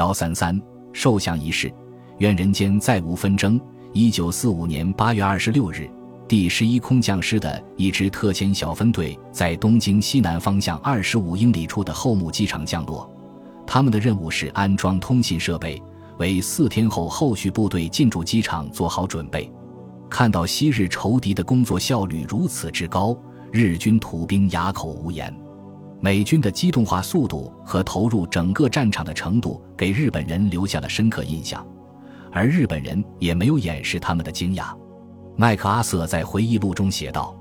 幺三三受降仪式，愿人间再无纷争。一九四五年八月二十六日，第十一空降师的一支特遣小分队在东京西南方向二十五英里处的后木机场降落，他们的任务是安装通信设备，为四天后后续部队进驻机场做好准备。看到昔日仇敌的工作效率如此之高，日军土兵哑口无言。美军的机动化速度和投入整个战场的程度给日本人留下了深刻印象，而日本人也没有掩饰他们的惊讶。麦克阿瑟在回忆录中写道：“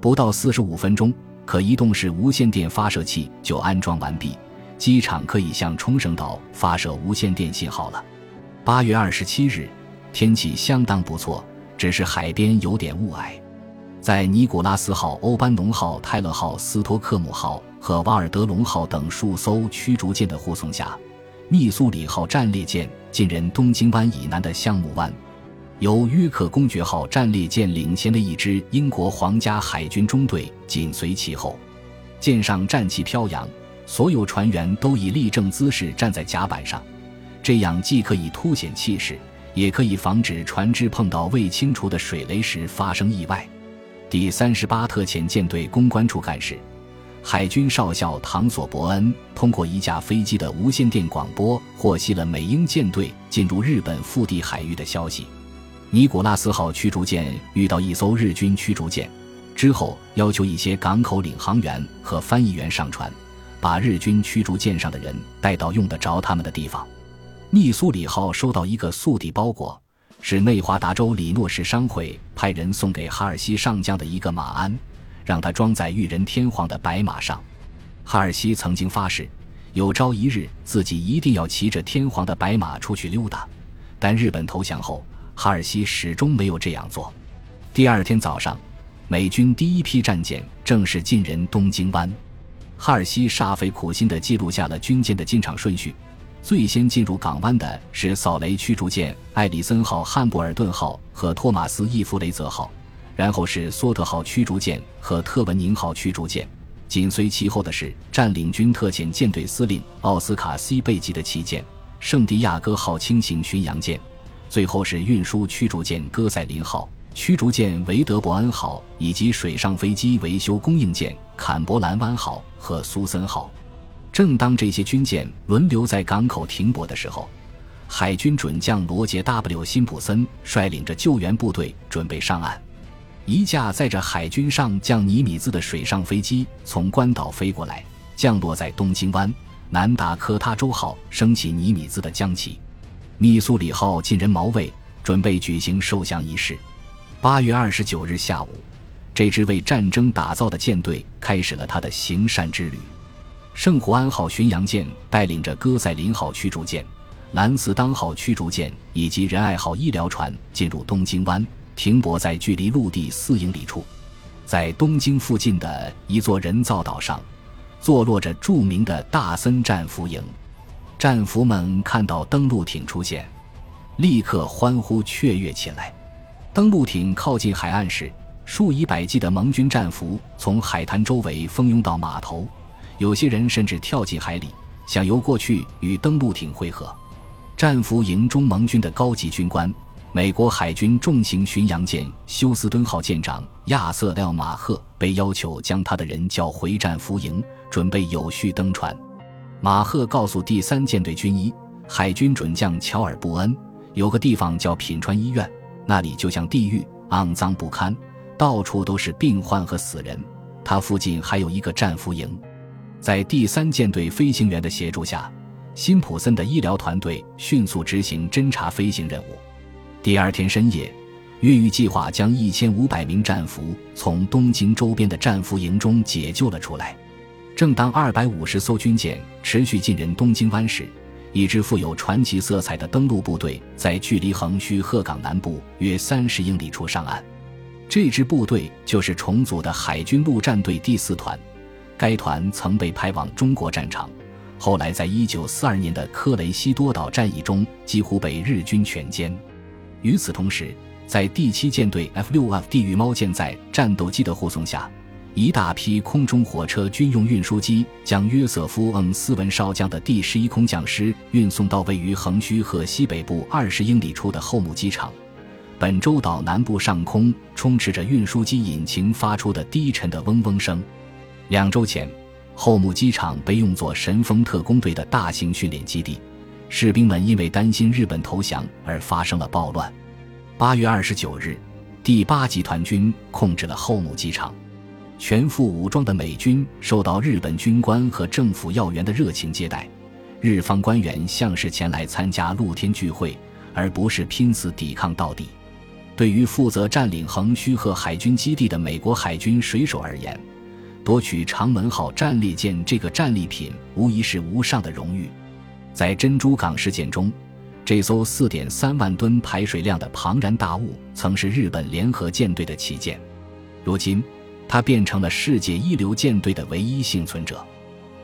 不到四十五分钟，可移动式无线电发射器就安装完毕，机场可以向冲绳岛发射无线电信号了。”八月二十七日，天气相当不错，只是海边有点雾霭。在尼古拉斯号、欧班农号、泰勒号、斯托克姆号和瓦尔德隆号等数艘驱逐舰的护送下，密苏里号战列舰进人东京湾以南的橡木湾，由约克公爵号战列舰领衔的一支英国皇家海军中队紧随其后。舰上战旗飘扬，所有船员都以立正姿势站在甲板上，这样既可以凸显气势，也可以防止船只碰到未清除的水雷时发生意外。第三十八特遣舰队公关处干事、海军少校唐索伯恩通过一架飞机的无线电广播获悉了美英舰队进入日本腹地海域的消息。尼古拉斯号驱逐舰遇到一艘日军驱逐舰之后，要求一些港口领航员和翻译员上船，把日军驱逐舰上的人带到用得着他们的地方。密苏里号收到一个速递包裹。是内华达州里诺市商会派人送给哈尔西上将的一个马鞍，让他装在裕仁天皇的白马上。哈尔西曾经发誓，有朝一日自己一定要骑着天皇的白马出去溜达。但日本投降后，哈尔西始终没有这样做。第二天早上，美军第一批战舰正式进人东京湾。哈尔西煞费苦心地记录下了军舰的进场顺序。最先进入港湾的是扫雷驱逐舰艾里森号、汉布尔顿号和托马斯·伊夫雷泽号，然后是索特号驱逐舰和特文宁号驱逐舰，紧随其后的是占领军特遣舰队司令奥斯卡 ·C· 贝吉的旗舰圣地亚哥号轻型巡洋舰，最后是运输驱逐舰戈塞林号、驱逐舰维德伯恩号以及水上飞机维修供应舰坎伯兰湾号和苏森号。正当这些军舰轮流在港口停泊的时候，海军准将罗杰 ·W· 辛普森率领着救援部队准备上岸。一架载着海军上将尼米兹的水上飞机从关岛飞过来，降落在东京湾。南达科他州号升起尼米兹的将旗，密苏里号进人锚位，准备举行受降仪式。八月二十九日下午，这支为战争打造的舰队开始了他的行善之旅。圣胡安号巡洋舰带领着戈塞林号驱逐舰、兰斯当号驱逐舰以及仁爱号医疗船进入东京湾，停泊在距离陆地四英里处。在东京附近的一座人造岛上，坐落着著名的大森战俘营。战俘们看到登陆艇出现，立刻欢呼雀跃起来。登陆艇靠近海岸时，数以百计的盟军战俘从海滩周围蜂拥到码头。有些人甚至跳进海里，想游过去与登陆艇会合。战俘营中盟军的高级军官、美国海军重型巡洋舰休斯敦号舰长亚瑟·廖马赫被要求将他的人叫回战俘营，准备有序登船。马赫告诉第三舰队军医、海军准将乔尔·布恩，有个地方叫品川医院，那里就像地狱，肮脏不堪，到处都是病患和死人。他附近还有一个战俘营。在第三舰队飞行员的协助下，辛普森的医疗团队迅速执行侦察飞行任务。第二天深夜，越狱计划将一千五百名战俘从东京周边的战俘营中解救了出来。正当二百五十艘军舰持续进人东京湾时，一支富有传奇色彩的登陆部队在距离横须贺港南部约三十英里处上岸。这支部队就是重组的海军陆战队第四团。该团曾被派往中国战场，后来在1942年的科雷西多岛战役中几乎被日军全歼。与此同时，在第七舰队 F6F 地狱猫舰载战斗机的护送下，一大批空中火车军用运输机将约瑟夫·恩斯文少将的第十一空降师运送到位于横须贺西北部二十英里处的后母机场。本州岛南部上空充斥着运输机引擎发出的低沉的嗡嗡声。两周前，后母机场被用作神风特工队的大型训练基地，士兵们因为担心日本投降而发生了暴乱。八月二十九日，第八集团军控制了后母机场。全副武装的美军受到日本军官和政府要员的热情接待，日方官员像是前来参加露天聚会，而不是拼死抵抗到底。对于负责占领横须贺海军基地的美国海军水手而言，夺取长门号战列舰这个战利品无疑是无上的荣誉。在珍珠港事件中，这艘四点三万吨排水量的庞然大物曾是日本联合舰队的旗舰，如今。它变成了世界一流舰队的唯一幸存者。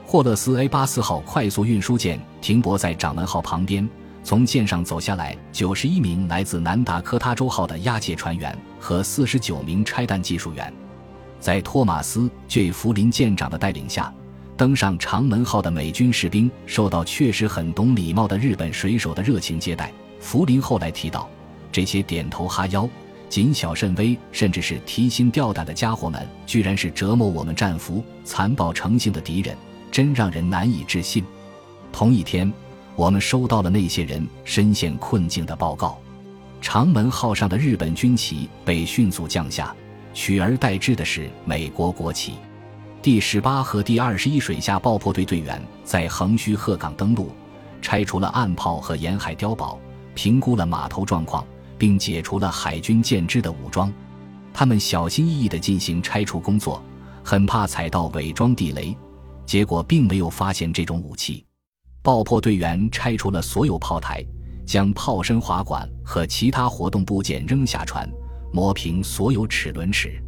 霍勒斯 A 八四号快速运输舰停泊在掌门号旁边，从舰上走下来九十一名来自南达科他州号的押解船员和四十九名拆弹技术员。在托马斯 ·J· 福林舰长的带领下，登上长门号的美军士兵受到确实很懂礼貌的日本水手的热情接待。福林后来提到，这些点头哈腰。谨小慎微，甚至是提心吊胆的家伙们，居然是折磨我们战俘、残暴成性的敌人，真让人难以置信。同一天，我们收到了那些人身陷困境的报告。长门号上的日本军旗被迅速降下，取而代之的是美国国旗。第十八和第二十一水下爆破队队员在横须贺港登陆，拆除了岸炮和沿海碉堡，评估了码头状况。并解除了海军舰只的武装，他们小心翼翼地进行拆除工作，很怕踩到伪装地雷，结果并没有发现这种武器。爆破队员拆除了所有炮台，将炮身滑管和其他活动部件扔下船，磨平所有齿轮齿，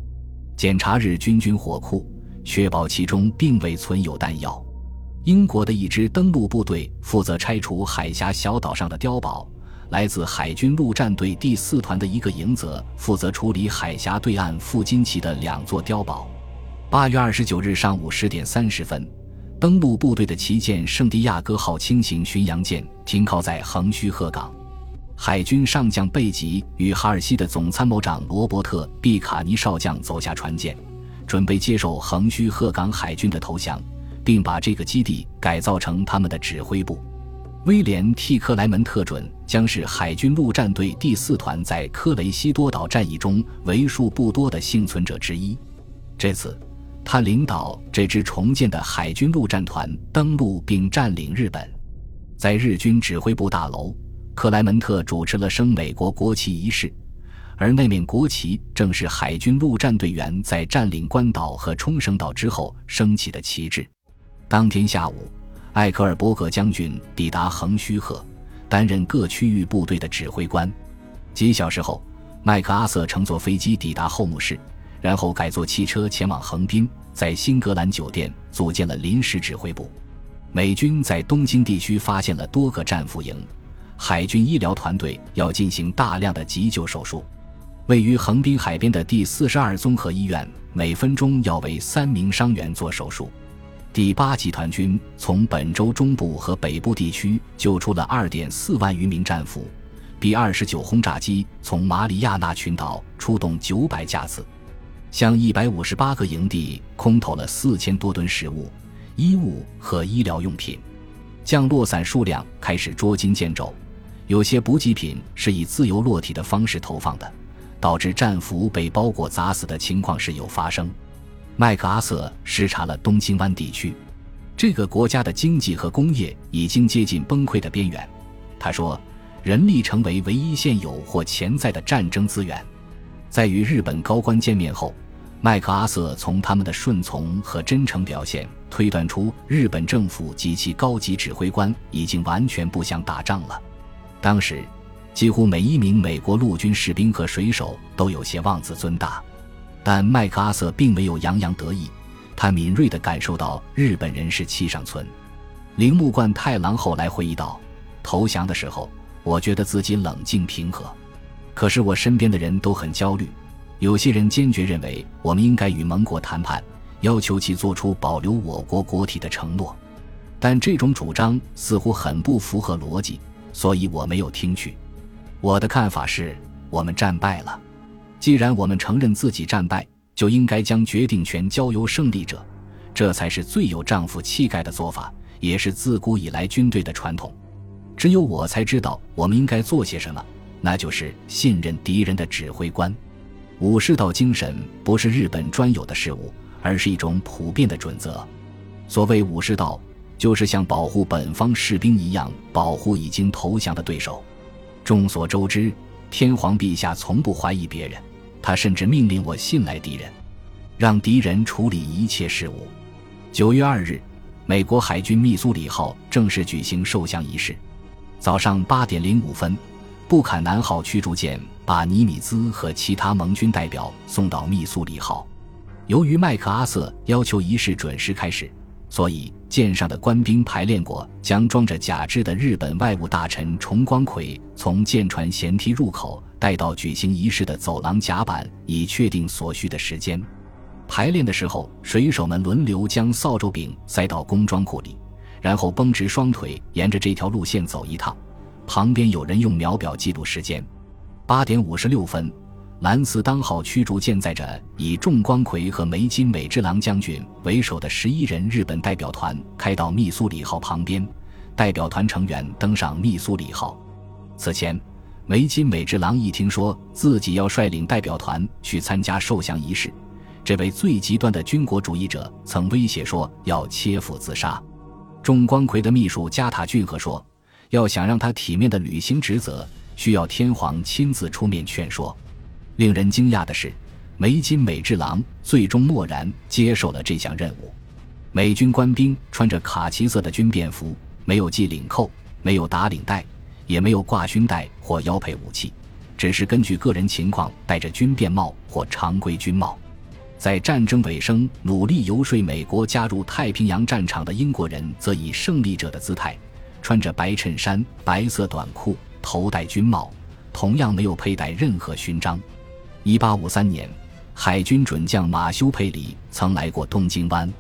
检查日军军火库，确保其中并未存有弹药。英国的一支登陆部队负责拆除海峡小岛上的碉堡。来自海军陆战队第四团的一个营则负责处理海峡对岸富金旗的两座碉堡。八月二十九日上午十点三十分，登陆部队的旗舰圣地亚哥号轻型巡洋舰停靠在横须贺港。海军上将贝吉与哈尔西的总参谋长罗伯特·毕卡尼少将走下船舰，准备接受横须贺港海军的投降，并把这个基地改造成他们的指挥部。威廉 ·T· 克莱门特准将是海军陆战队第四团在科雷西多岛战役中为数不多的幸存者之一。这次，他领导这支重建的海军陆战团登陆并占领日本。在日军指挥部大楼，克莱门特主持了升美国国旗仪式，而那面国旗正是海军陆战队员在占领关岛和冲绳岛之后升起的旗帜。当天下午。艾克尔伯格将军抵达横须贺，担任各区域部队的指挥官。几小时后，麦克阿瑟乘坐飞机抵达后母市，然后改坐汽车前往横滨，在新格兰酒店组建了临时指挥部。美军在东京地区发现了多个战俘营，海军医疗团队要进行大量的急救手术。位于横滨海边的第四十二综合医院，每分钟要为三名伤员做手术。第八集团军从本州中部和北部地区救出了二点四万余名战俘。B 二十九轰炸机从马里亚纳群岛出动九百架次，向一百五十八个营地空投了四千多吨食物、衣物和医疗用品。降落伞数量开始捉襟见肘，有些补给品是以自由落体的方式投放的，导致战俘被包裹砸死的情况时有发生。麦克阿瑟视察了东京湾地区，这个国家的经济和工业已经接近崩溃的边缘。他说：“人力成为唯一现有或潜在的战争资源。”在与日本高官见面后，麦克阿瑟从他们的顺从和真诚表现推断出，日本政府及其高级指挥官已经完全不想打仗了。当时，几乎每一名美国陆军士兵和水手都有些妄自尊大。但麦克阿瑟并没有洋洋得意，他敏锐地感受到日本人是气上存。铃木贯太郎后来回忆道：“投降的时候，我觉得自己冷静平和，可是我身边的人都很焦虑。有些人坚决认为我们应该与盟国谈判，要求其做出保留我国国体的承诺。但这种主张似乎很不符合逻辑，所以我没有听取。我的看法是，我们战败了。既然我们承认自己战败，就应该将决定权交由胜利者，这才是最有丈夫气概的做法，也是自古以来军队的传统。只有我才知道我们应该做些什么，那就是信任敌人的指挥官。武士道精神不是日本专有的事物，而是一种普遍的准则。所谓武士道，就是像保护本方士兵一样保护已经投降的对手。众所周知，天皇陛下从不怀疑别人，他甚至命令我信赖敌人，让敌人处理一切事务。九月二日，美国海军密苏里号正式举行受降仪式。早上八点零五分。布坎南号驱逐舰把尼米兹和其他盟军代表送到密苏里号。由于麦克阿瑟要求仪式准时开始，所以舰上的官兵排练过将装着假肢的日本外务大臣重光葵从舰船舷梯入口带到举行仪式的走廊甲板，以确定所需的时间。排练的时候，水手们轮流将扫帚柄塞到工装库里，然后绷直双腿，沿着这条路线走一趟。旁边有人用秒表记录时间。八点五十六分，兰斯当号驱逐舰载着以重光葵和梅津美之郎将军为首的十一人日本代表团开到密苏里号旁边。代表团成员登上密苏里号。此前，梅津美之郎一听说自己要率领代表团去参加受降仪式，这位最极端的军国主义者曾威胁说要切腹自杀。重光葵的秘书加塔俊和说。要想让他体面的履行职责，需要天皇亲自出面劝说。令人惊讶的是，梅津美治郎最终默然接受了这项任务。美军官兵穿着卡其色的军便服，没有系领扣，没有打领带，也没有挂勋带或腰配武器，只是根据个人情况戴着军便帽或常规军帽。在战争尾声努力游说美国加入太平洋战场的英国人，则以胜利者的姿态。穿着白衬衫、白色短裤，头戴军帽，同样没有佩戴任何勋章。一八五三年，海军准将马修·佩里曾来过东京湾，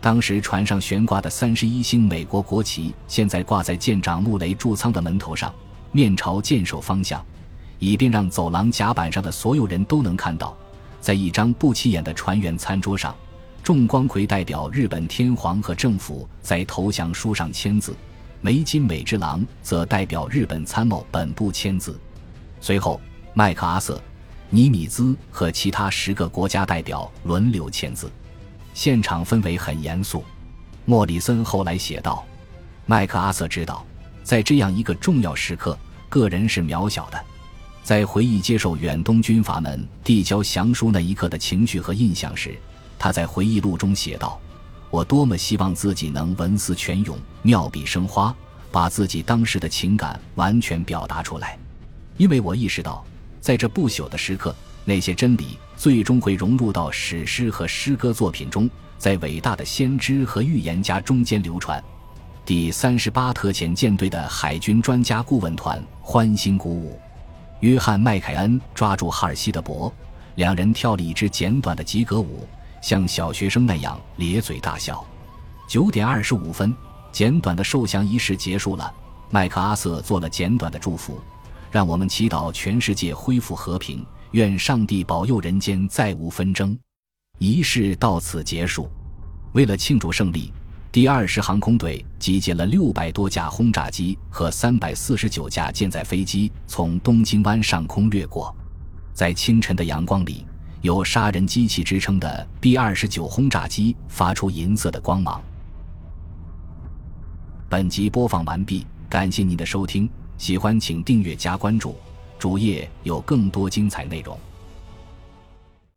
当时船上悬挂的三十一星美国国旗，现在挂在舰长穆雷驻仓的门头上，面朝舰首方向，以便让走廊甲板上的所有人都能看到。在一张不起眼的船员餐桌上，重光葵代表日本天皇和政府在投降书上签字。梅津美之郎则代表日本参谋本部签字，随后麦克阿瑟、尼米兹和其他十个国家代表轮流签字。现场氛围很严肃。莫里森后来写道：“麦克阿瑟知道，在这样一个重要时刻，个人是渺小的。在回忆接受远东军阀们递交降书那一刻的情绪和印象时，他在回忆录中写道。”我多么希望自己能文思泉涌、妙笔生花，把自己当时的情感完全表达出来，因为我意识到，在这不朽的时刻，那些真理最终会融入到史诗和诗歌作品中，在伟大的先知和预言家中间流传。第三十八特遣舰队的海军专家顾问团欢欣鼓舞，约翰·麦凯恩抓住哈尔西的脖，两人跳了一支简短的吉格舞。像小学生那样咧嘴大笑。九点二十五分，简短的受降仪式结束了。麦克阿瑟做了简短的祝福，让我们祈祷全世界恢复和平，愿上帝保佑人间再无纷争。仪式到此结束。为了庆祝胜利，第二十航空队集结了六百多架轰炸机和三百四十九架舰载飞机，从东京湾上空掠过，在清晨的阳光里。有“杀人机器”之称的 B 二十九轰炸机发出银色的光芒。本集播放完毕，感谢您的收听，喜欢请订阅加关注，主页有更多精彩内容。